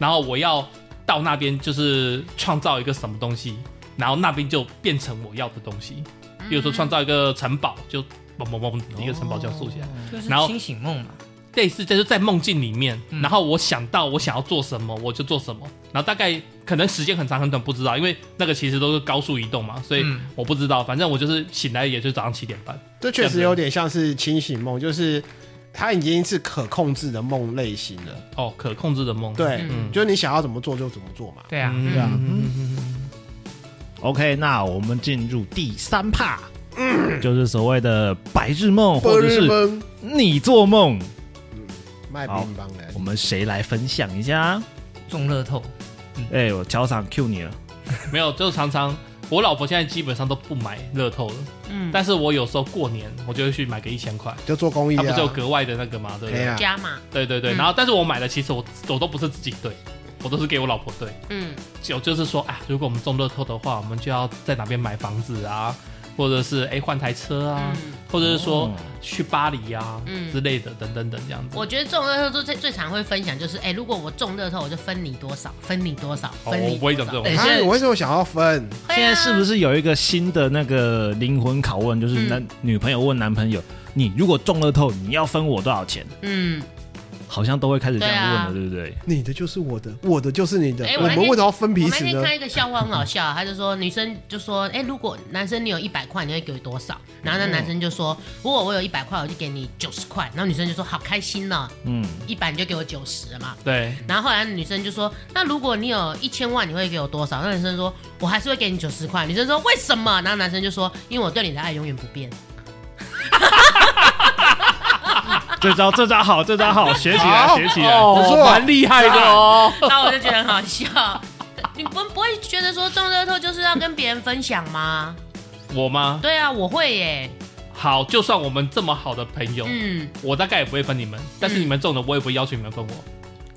然后我要到那边就是创造一个什么东西，然后那边就变成我要的东西，比如说创造一个城堡，就嘣嘣嘣，一个城堡就要竖起来，然后清醒梦嘛。类似就是在梦境里面，然后我想到我想要做什么，我就做什么。然后大概可能时间很长很短，不知道，因为那个其实都是高速移动嘛，所以我不知道。反正我就是醒来，也就早上七点半。这确实有点像是清醒梦，就是它已经是可控制的梦类型了。哦，可控制的梦，对，就是你想要怎么做就怎么做嘛。对啊，对啊。嗯 OK，那我们进入第三 part，就是所谓的白日梦或者是你做梦。卖冰棒的，我们谁来分享一下？中乐透。哎、欸，我桥场 Q 你了。没有，就常常我老婆现在基本上都不买乐透了。嗯，但是我有时候过年我就会去买个一千块，就做公益、啊。它不是有格外的那个嘛？对不对？加码。对对对，然后但是我买的其实我我都不是自己对，我都是给我老婆对。嗯，就就是说啊，如果我们中乐透的话，我们就要在哪边买房子啊？或者是哎换台车啊，嗯、或者是说去巴黎啊、嗯、之类的等等等这样子。我觉得中乐透最最常会分享就是哎，如果我中乐透，我就分你多少，分你多少，分你多少。哦、我不会讲这种。哎，我为什么想要分？现在是不是有一个新的那个灵魂拷问，就是男、嗯、女朋友问男朋友，你如果中乐透，你要分我多少钱？嗯。好像都会开始这样问了，对不对？你的就是我的，我的就是你的。我们为什么要分彼此呢？我那天看一个笑话很好笑，他就说女生就说，哎，如果男生你有一百块，你会给我多少？然后那男生就说，如果我有一百块，我就给你九十块。然后女生就说，好开心呢，嗯，一百你就给我九十了嘛。对。然后后来女生就说，那如果你有一千万，你会给我多少？那男生说，我还是会给你九十块。女生说，为什么？然后男生就说，因为我对你的爱永远不变。这招这招好，这招好，学起来学起来，蛮厉害的哦。那我就觉得很好笑。*laughs* 你不不会觉得说中乐透就是要跟别人分享吗？我吗？对啊，我会耶。好，就算我们这么好的朋友，嗯，我大概也不会分你们。但是你们中了，我也不会要求你们分我。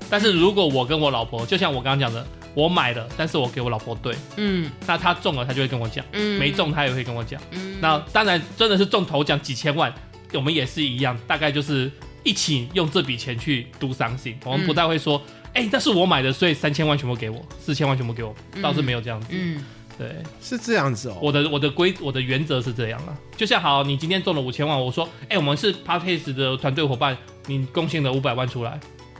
但是如果我跟我老婆，就像我刚刚讲的，我买了，但是我给我老婆对，嗯，那她中了，她就会跟我讲，嗯，没中她也会跟我讲，嗯，那当然真的是中头奖几千万。我们也是一样，大概就是一起用这笔钱去 do something。我们不太会说，哎、嗯，那、欸、是我买的，所以三千万全部给我，四千万全部给我，嗯、倒是没有这样子。嗯，对，是这样子哦。我的我的规我的原则是这样啊。就像好，你今天中了五千万，我说，哎、欸，我们是 Podcast 的团队伙伴，你贡献了五百万出来，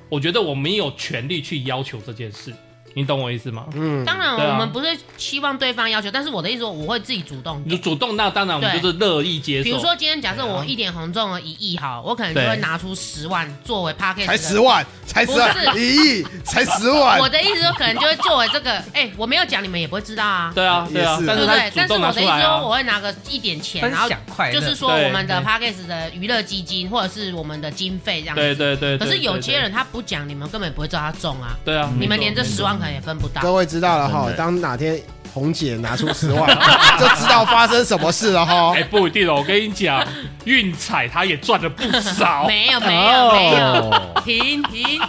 我觉得我没有权利去要求这件事。你懂我意思吗？嗯，当然，我们不是期望对方要求，但是我的意思说，我会自己主动。你主动，那当然我们就是乐意接受。比如说今天假设我一点红中了一亿，好，我可能就会拿出十万作为 p a c k a g e。才十万，才十万，不是一亿，才十万。我的意思说，可能就会作为这个，哎，我没有讲，你们也不会知道啊。对啊，对啊，对不对？但是我的意思说，我会拿个一点钱，然后就是说我们的 p a c k a g e 的娱乐基金或者是我们的经费这样子。对对对。可是有些人他不讲，你们根本不会知道他中啊。对啊。你们连这十万可能也分不到。知道了哈，当哪天红姐拿出十万，*laughs* 就知道发生什么事了哈。哎，不一定哦，我跟你讲，运彩他也赚了不少。没有没有没有，停停。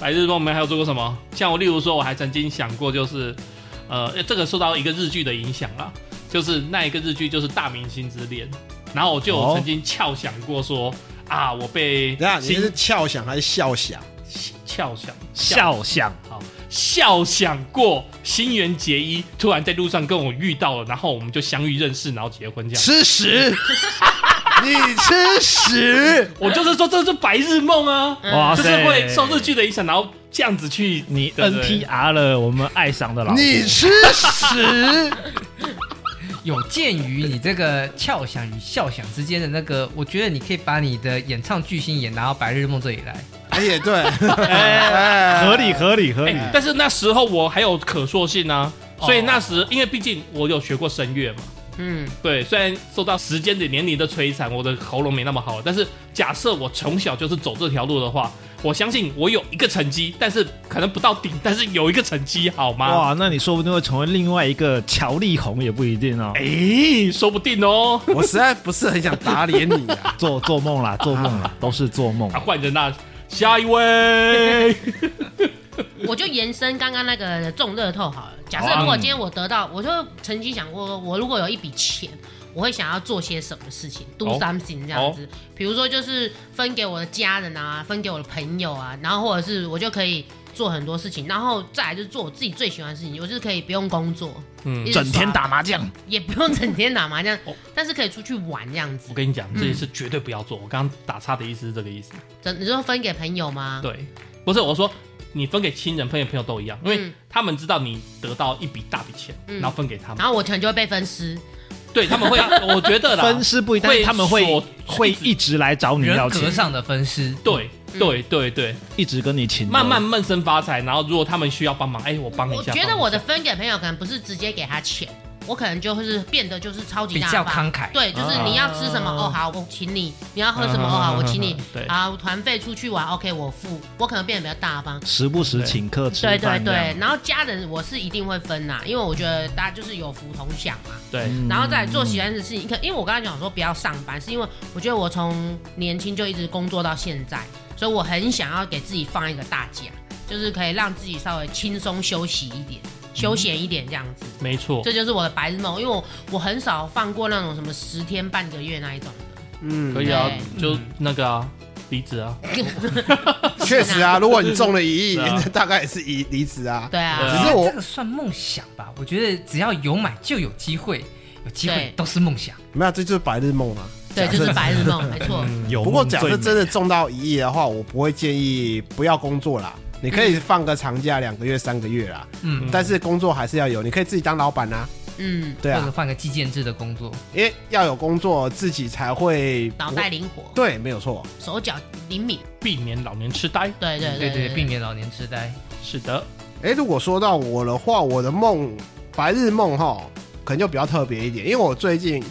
白日梦我们还有做过什么？像我，例如说，我还曾经想过，就是呃，这个受到一个日剧的影响啦，就是那一个日剧就是《大明星之恋》，然后我就曾经翘想过说。啊，我被等下你是翘想还是笑想？翘想，笑想，好，笑想过新垣结衣突然在路上跟我遇到了，然后我们就相遇认识，然后结婚这样。吃屎！*laughs* 你吃屎！*laughs* 我就是说这是白日梦啊！哇，就是会受日剧的影响，然后这样子去你 NTR 了我们爱上的老婆。你吃屎！*laughs* 有鉴于你这个翘响与笑响之间的那个，我觉得你可以把你的演唱巨星也拿到白日梦这里来。哎也对，合理合理合理。但是那时候我还有可塑性啊，所以那时因为毕竟我有学过声乐嘛。嗯，对，虽然受到时间的年龄的摧残，我的喉咙没那么好，但是假设我从小就是走这条路的话，我相信我有一个成绩，但是可能不到顶，但是有一个成绩，好吗？哇，那你说不定会成为另外一个乔力宏也不一定哦。哎，说不定哦。我实在不是很想打脸你啊，*laughs* 做做梦啦，做梦啦，都是做梦。啊，换人啦，下一位。*laughs* 我就延伸刚刚那个中乐透好了。假设如果今天我得到，我就曾经想过，我如果有一笔钱，我会想要做些什么事情，do something 这样子。比如说就是分给我的家人啊，分给我的朋友啊，然后或者是我就可以做很多事情，然后再来就是做我自己最喜欢的事情，我就是可以不用工作，嗯，整天打麻将，也不用整天打麻将，*laughs* 但是可以出去玩这样子。我跟你讲，这也是绝对不要做。我刚刚打岔的意思是这个意思。真，你说分给朋友吗？对，不是我说。你分给亲人、分给朋友都一样，因为他们知道你得到一笔大笔钱，然后分给他们，然后我可能就会被分尸。对，他们会，*laughs* 我觉得分尸不一定，他们会会一直来找你要钱。人格上的分尸，对对对对，一直跟你请，慢慢闷声发财。然后如果他们需要帮忙，哎，我帮一下。我觉得我的分给朋友可能不是直接给他钱。我可能就会是变得就是超级大方，比较慷慨。对，就是你要吃什么哦，好，我请你；你要喝什么哦，好，我请你。对，啊，团费出去玩，OK，我付。我可能变得比较大方，时不时请客吃。对对对，然后家人我是一定会分呐，因为我觉得大家就是有福同享嘛。对，然后再做喜欢的事情，可因为我刚才讲说不要上班，是因为我觉得我从年轻就一直工作到现在，所以我很想要给自己放一个大假，就是可以让自己稍微轻松休息一点。休闲一点这样子，没错，这就是我的白日梦，因为我我很少放过那种什么十天半个月那一种的。嗯，可以啊，就那个啊，离职啊。确实 *laughs* 啊，如果你中了一亿，大概也是离离职啊。对啊，只是我这个算梦想吧？我觉得只要有买就有机会，有机会都是梦想。没有，这就是白日梦啊。对，就是白日梦，*laughs* 没错。不过假设真的中到一亿的话，我不会建议不要工作啦。你可以放个长假两个月、三个月啦，嗯，但是工作还是要有，你可以自己当老板呐，嗯，对啊，或者换个计件制的工作，因为要有工作自己才会脑袋灵活，对，没有错，手脚灵敏，避免老年痴呆，对对对对，避免老年痴呆，是的，哎，如果说到我的话，我的梦白日梦哈，可能就比较特别一点，因为我最近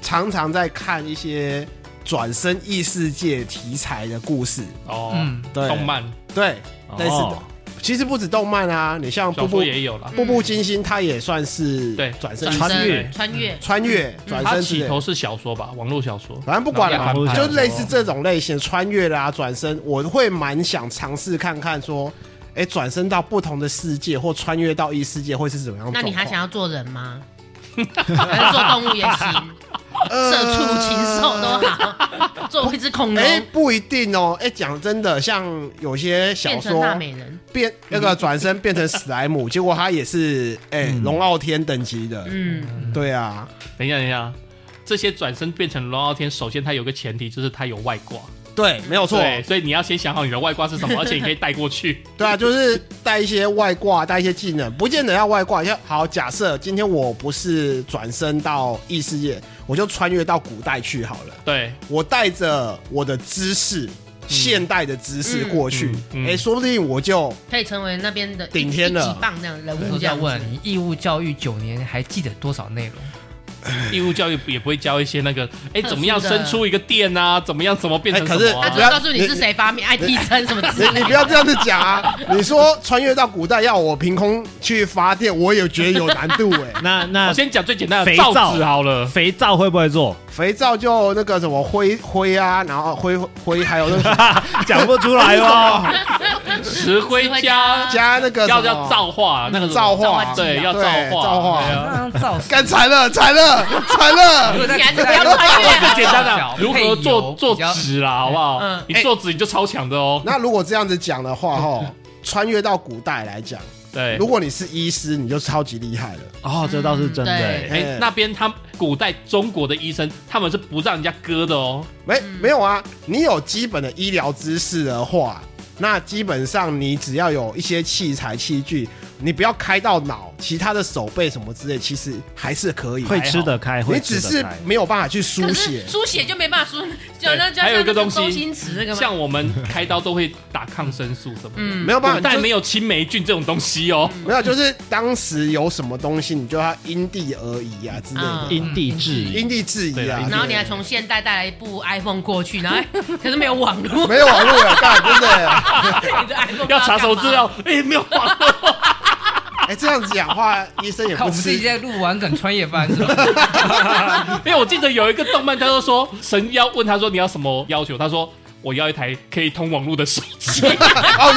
常常在看一些转身异世界题材的故事哦，嗯，对，动漫，对。类似的，其实不止动漫啊，你像步步也有了，步步惊心，它也算是对转身穿越穿越穿越转生。它起头是小说吧，网络小说，反正不管了，就类似这种类型穿越啦，转身，我会蛮想尝试看看，说，哎，转身到不同的世界或穿越到异世界会是怎么样？那你还想要做人吗？*laughs* 还是做动物也行？*laughs* 社畜、禽兽都好，做一只恐龙。哎，不一定哦。哎，讲真的，像有些小说，变大美人，变那个转身变成史莱姆，*laughs* 结果他也是哎龙傲天等级的。嗯，对啊。等一下，等一下，这些转身变成龙傲天，首先他有个前提，就是他有外挂。对，没有错。所以你要先想好你的外挂是什么，*laughs* 而且你可以带过去。对啊，就是带一些外挂，带一些技能，不见得要外挂。像好，假设今天我不是转身到异世界，我就穿越到古代去好了。对，我带着我的知识，现代的知识过去，哎，说不定我就可以成为那边的顶天了。几棒那样人物。要问你，义务教育九年，还记得多少内容？*laughs* 义务教育也不会教一些那个，*laughs* 哎，怎么样生出一个电啊？怎么样？怎么变成？可是他只要告诉你是谁发明爱迪生什么之类的。你不要这样子讲啊！你说穿越到古代要我凭空去发电，我也觉得有难度哎。那 *laughs* 那我先讲最简单的，肥皂好了，肥皂会不会做？肥皂就那个什么灰灰啊，然后灰灰还有那个 *laughs* 讲不出来哦，*laughs* 石灰加加那个要叫造化，那个造化。对，要造化造化，皂 *laughs* 干惨了惨了惨了，你还是不要穿越，简单的如何做做纸啦，好不好？你做纸你就超强的哦。那如果这样子讲的话，哈，穿越到古代来讲。对，如果你是医师，你就超级厉害了。哦，这倒是真的。哎，那边他古代中国的医生，他们是不让人家割的哦。没，没有啊。你有基本的医疗知识的话，那基本上你只要有一些器材器具。你不要开到脑，其他的手背什么之类，其实还是可以，会吃得开。会你只是没有办法去书写，书写就没办法书。还有一个东西，像我们开刀都会打抗生素什么的，没有办法。但没有青霉菌这种东西哦，没有，就是当时有什么东西，你就要因地而异啊之类的，因地制宜，因地制宜啊。然后你还从现代带来一部 iPhone 过去，然后 *laughs* 可是没有网络，没有网络了，干真的。*laughs* 要查手资料，哎，没有网络。哎，这样子讲话，*laughs* 医生也不们。自己在录完梗穿越番是吧？*laughs* 因为我记得有一个动漫，他就说神妖问他说，你要什么要求？他说我要一台可以通网络的手机。*laughs* 哦，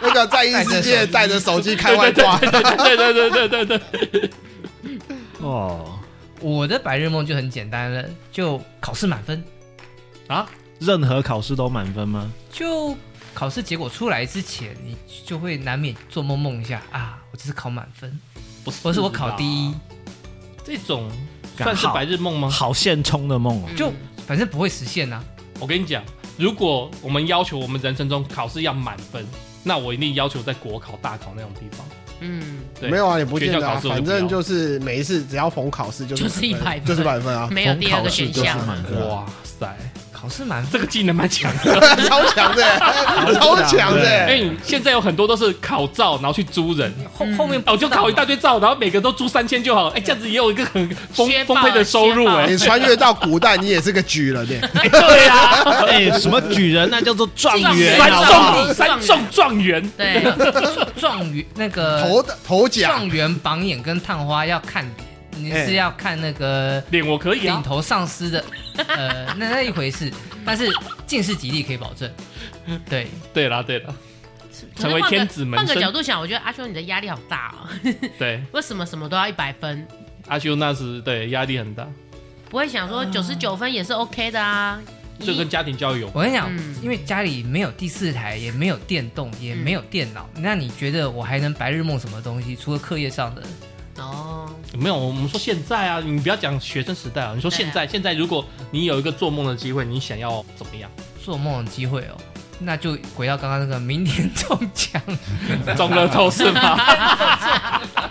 有那个在异世界带着手机开外挂。对对对对对对对。哦，我的白日梦就很简单了，就考试满分啊？任何考试都满分吗？就。考试结果出来之前，你就会难免做梦梦一下啊！我这是考满分，不是，不是我考第一，这种算是白日梦吗？好现充的梦哦，就反正不会实现啊。我跟你讲，如果我们要求我们人生中考试要满分，那我一定要求在国考、大考那种地方。嗯，对没有啊，也不见得，反正就是每一次只要逢考试就是一百分，就是百分啊，没有第二个选项。哇塞！考试蛮这个技能蛮 *laughs* 强的，超强的，超强的。哎，现在有很多都是考照，然后去租人，后后面哦就考一大堆照，然后每个都租三千就好。哎，这样子也有一个很丰丰沛的收入哎。你穿越到古代，你也是个举人 *laughs* 哎。对呀，哎，什么举人？那叫做状元，三中三中状元。对，*laughs* 状元那个头的头奖，状元榜眼跟探花要看脸。你是要看那个脸，我可以领头上司的，*laughs* 呃，那那一回事。但是进士几率可以保证。对，对啦，对啦，成为天子门。换个角度想，我觉得阿修你的压力好大哦。*laughs* 对，为什么什么都要一百分？阿修那是对压力很大，不会想说九十九分也是 OK 的啊。这跟家庭教育有关。我跟你讲，因为家里没有第四台，也没有电动，也没有电脑，那你觉得我还能白日梦什么东西？除了课业上的？哦，没有，我们说现在啊，你不要讲学生时代啊，你说现在，现在如果你有一个做梦的机会，你想要怎么样？做梦的机会哦，那就回到刚刚那个明天中奖，中乐透是吗？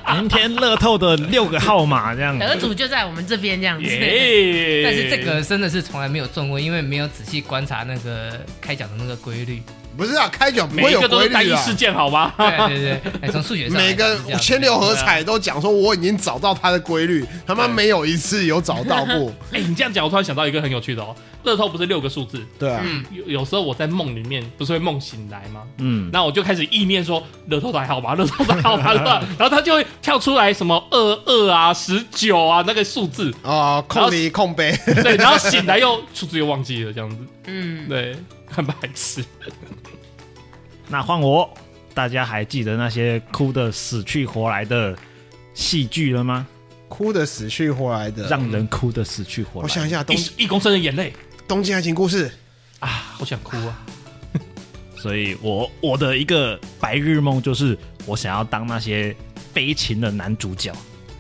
*laughs* 明天乐透的六个号码这样，得主就在我们这边这样子。但是这个真的是从来没有中过，因为没有仔细观察那个开奖的那个规律。不是啊，开奖不会有规律啊。单一事件，好吗？对对对，从数学上，每个千六合彩都讲说我已经找到它的规律，他妈没有一次有找到过。*laughs* 哎，你这样讲，我突然想到一个很有趣的哦。乐透不是六个数字？对啊。有有时候我在梦里面不是会梦醒来吗？嗯。那我就开始意念说乐透还好吧，乐透 *laughs* 还好吧，然后它就会跳出来什么二二啊、十九啊那个数字啊，空离空杯。*laughs* 对，然后醒来又数字又忘记了这样子。嗯，对，很白痴。那换我，大家还记得那些哭的死去活来的戏剧了吗？哭的死去活来的，让人哭的死去活来。我想一下，一一公升的眼泪，东京爱情故事啊，我想哭啊。*laughs* 所以我我的一个白日梦就是，我想要当那些悲情的男主角。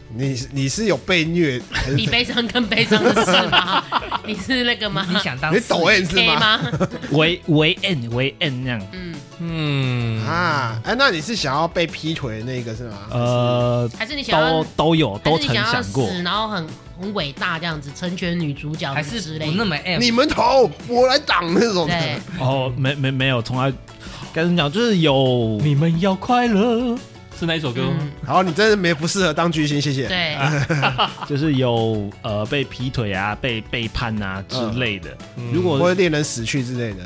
你你是有被虐，比悲伤更悲伤的事吗？*laughs* 你是那个吗？你想当你抖 N 是吗？为为 N 为 N 那样。嗯嗯啊，哎，那你是想要被劈腿的那个是吗？呃，还是你想要都都有都曾想过，然后很很伟大这样子成全女主角，还是不那么 M？你们投我来挡那种。对哦，没没没有，从来跟你讲就是有你们要快乐。是哪一首歌？好，你真的没不适合当巨星，谢谢。对，*laughs* 就是有呃被劈腿啊、被背叛啊之类的。如果会恋人死去之类的，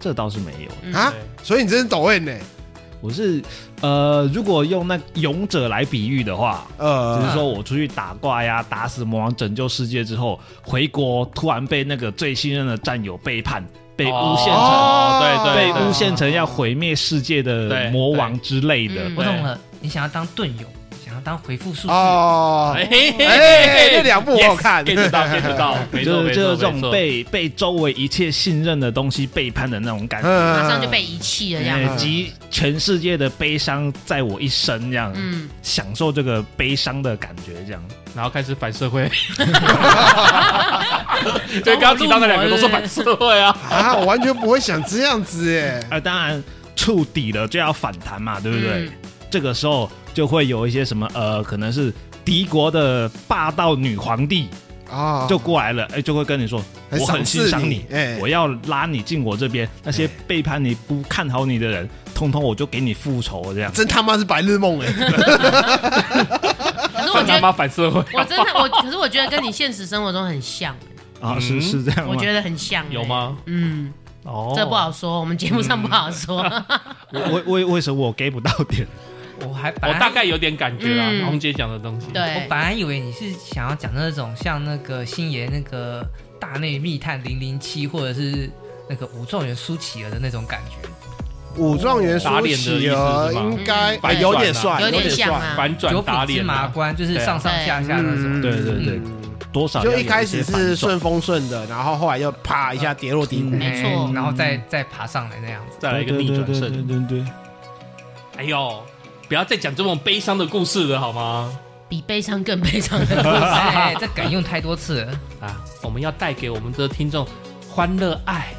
这倒是没有。啊。所以你真是抖 M 呢？我是呃，如果用那勇者来比喻的话，呃，就是说我出去打怪呀，打死魔王，拯救世界之后，回国突然被那个最信任的战友背叛，被诬陷成，哦、对对，被诬陷成要毁灭世界的魔王之类的。我懂了，你想要当盾友。想要当回复术士哦，哎，这两部我看，get 到，get 到，*laughs* 就是就是这种被被周围一切信任的东西背叛的那种感觉，马上就被遗弃了，这样，集全世界的悲伤在我一身，这样，嗯，享受这个悲伤的感觉，这样，然后开始反社会，*laughs* 对，刚刚提到的两个都是反社会啊，啊，我完全不会想这样子，哎，啊，当然触底了就要反弹嘛，对不对？这个时候。就会有一些什么呃，可能是敌国的霸道女皇帝啊，就过来了，哎，就会跟你说，我很欣赏你，哎，我要拉你进我这边，那些背叛你、不看好你的人，通通我就给你复仇，这样。真他妈是白日梦哎！*laughs* 可是我觉得反社会，我真的我，可是我觉得跟你现实生活中很像啊，是是这样，我觉得很像，有吗？嗯，哦，这不好说，我们节目上不好说。*laughs* 为为为什么我给不到点？我还我大概有点感觉啦，红姐讲的东西。对，我本来以为你是想要讲那种像那个星爷那个大内密探零零七，或者是那个武状元苏乞儿的那种感觉。武状元苏乞儿应该有点帅，有点像啊。反转打脸芝麻官就是上上下下那种。对对对，多少就一开始是顺风顺的，然后后来又啪一下跌落低谷，没错，然后再再爬上来那样子，再来一个逆转胜。对对对。哎呦。不要再讲这种悲伤的故事了，好吗？比悲伤更悲伤的故事，哎，这梗用太多次了 *laughs* 啊！我们要带给我们的听众欢乐爱，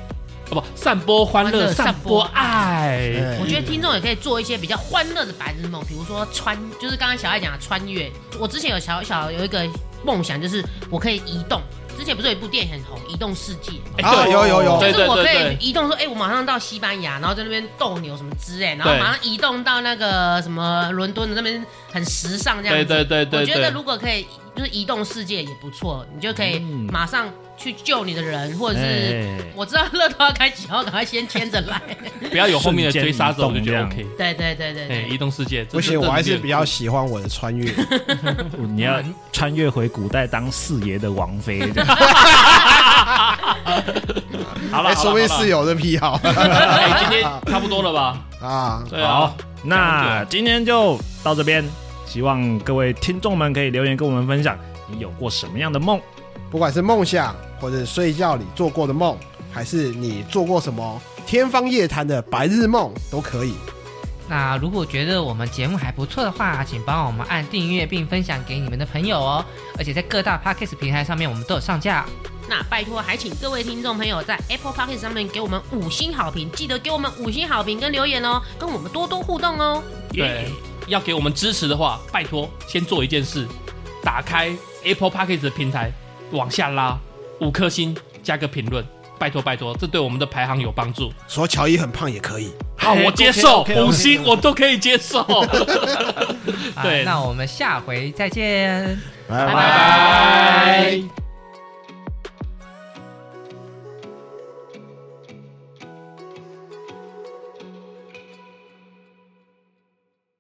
哦不，散播欢乐，散播爱。我觉得听众也可以做一些比较欢乐的白日梦，比如说穿，就是刚刚小爱讲的穿越。我之前有小小有一个梦想，就是我可以移动。之前不是有一部电影很红，《移动世界》啊，有有有，就是我可以移动说，哎，我马上到西班牙，然后在那边斗牛什么之类，然后马上移动到那个什么伦敦的那边，很时尚这样子。对对对，我觉得如果可以，就是移动世界也不错，你就可以马上。去救你的人，或者是我知道乐透要开几号，赶快先牵着来，*laughs* 不要有后面的追杀者，我就觉得 OK。对对对对对，移动世界不行，我还是比较喜欢我的穿越。*laughs* 你要穿越回古代当四爷的王妃。*laughs* 好了，说不定是有的癖好。今天差不多了吧？啊，好，那今天就到这边，希望各位听众们可以留言跟我们分享，你有过什么样的梦？不管是梦想，或者睡觉里做过的梦，还是你做过什么天方夜谭的白日梦，都可以。那如果觉得我们节目还不错的话，请帮我们按订阅并分享给你们的朋友哦。而且在各大 Podcast 平台上面，我们都有上架。那拜托，还请各位听众朋友在 Apple Podcast 上面给我们五星好评，记得给我们五星好评跟留言哦，跟我们多多互动哦。对，要给我们支持的话，拜托先做一件事，打开 Apple Podcast 的平台。往下拉五颗星，加个评论，拜托拜托，这对我们的排行有帮助。说乔伊很胖也可以，好，我接受五星，我都可以接受。*laughs* 对，那我们下回再见，拜拜。